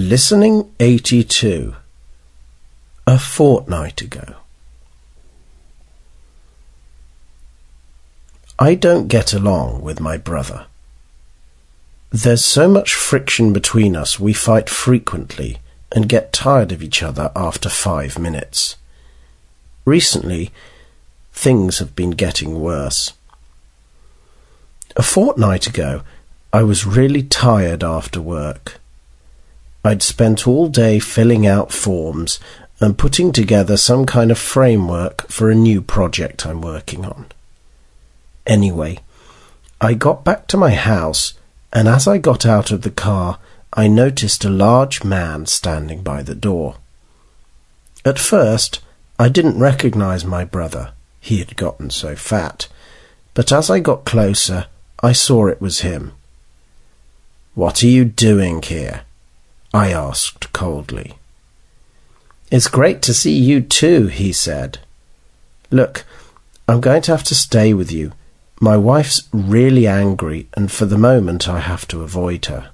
Listening 82 A fortnight ago. I don't get along with my brother. There's so much friction between us we fight frequently and get tired of each other after five minutes. Recently, things have been getting worse. A fortnight ago, I was really tired after work. I'd spent all day filling out forms and putting together some kind of framework for a new project I'm working on. Anyway, I got back to my house, and as I got out of the car, I noticed a large man standing by the door. At first, I didn't recognize my brother. He had gotten so fat. But as I got closer, I saw it was him. What are you doing here? I asked coldly. It's great to see you too, he said. Look, I'm going to have to stay with you. My wife's really angry, and for the moment I have to avoid her.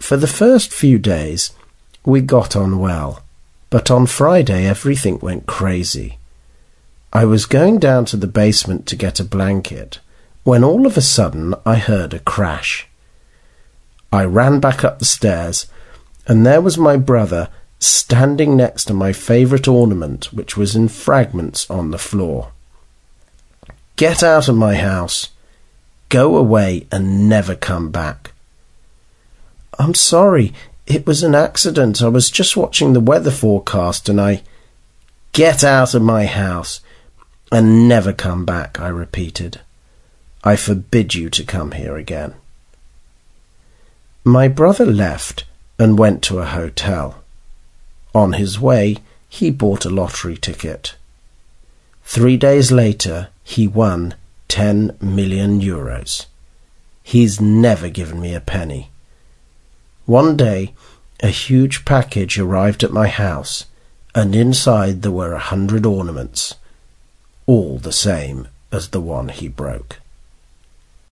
For the first few days, we got on well, but on Friday everything went crazy. I was going down to the basement to get a blanket when all of a sudden I heard a crash. I ran back up the stairs, and there was my brother standing next to my favourite ornament, which was in fragments on the floor. Get out of my house. Go away and never come back. I'm sorry. It was an accident. I was just watching the weather forecast and I. Get out of my house and never come back, I repeated. I forbid you to come here again. My brother left and went to a hotel. On his way, he bought a lottery ticket. Three days later, he won 10 million euros. He's never given me a penny. One day, a huge package arrived at my house, and inside there were a hundred ornaments, all the same as the one he broke.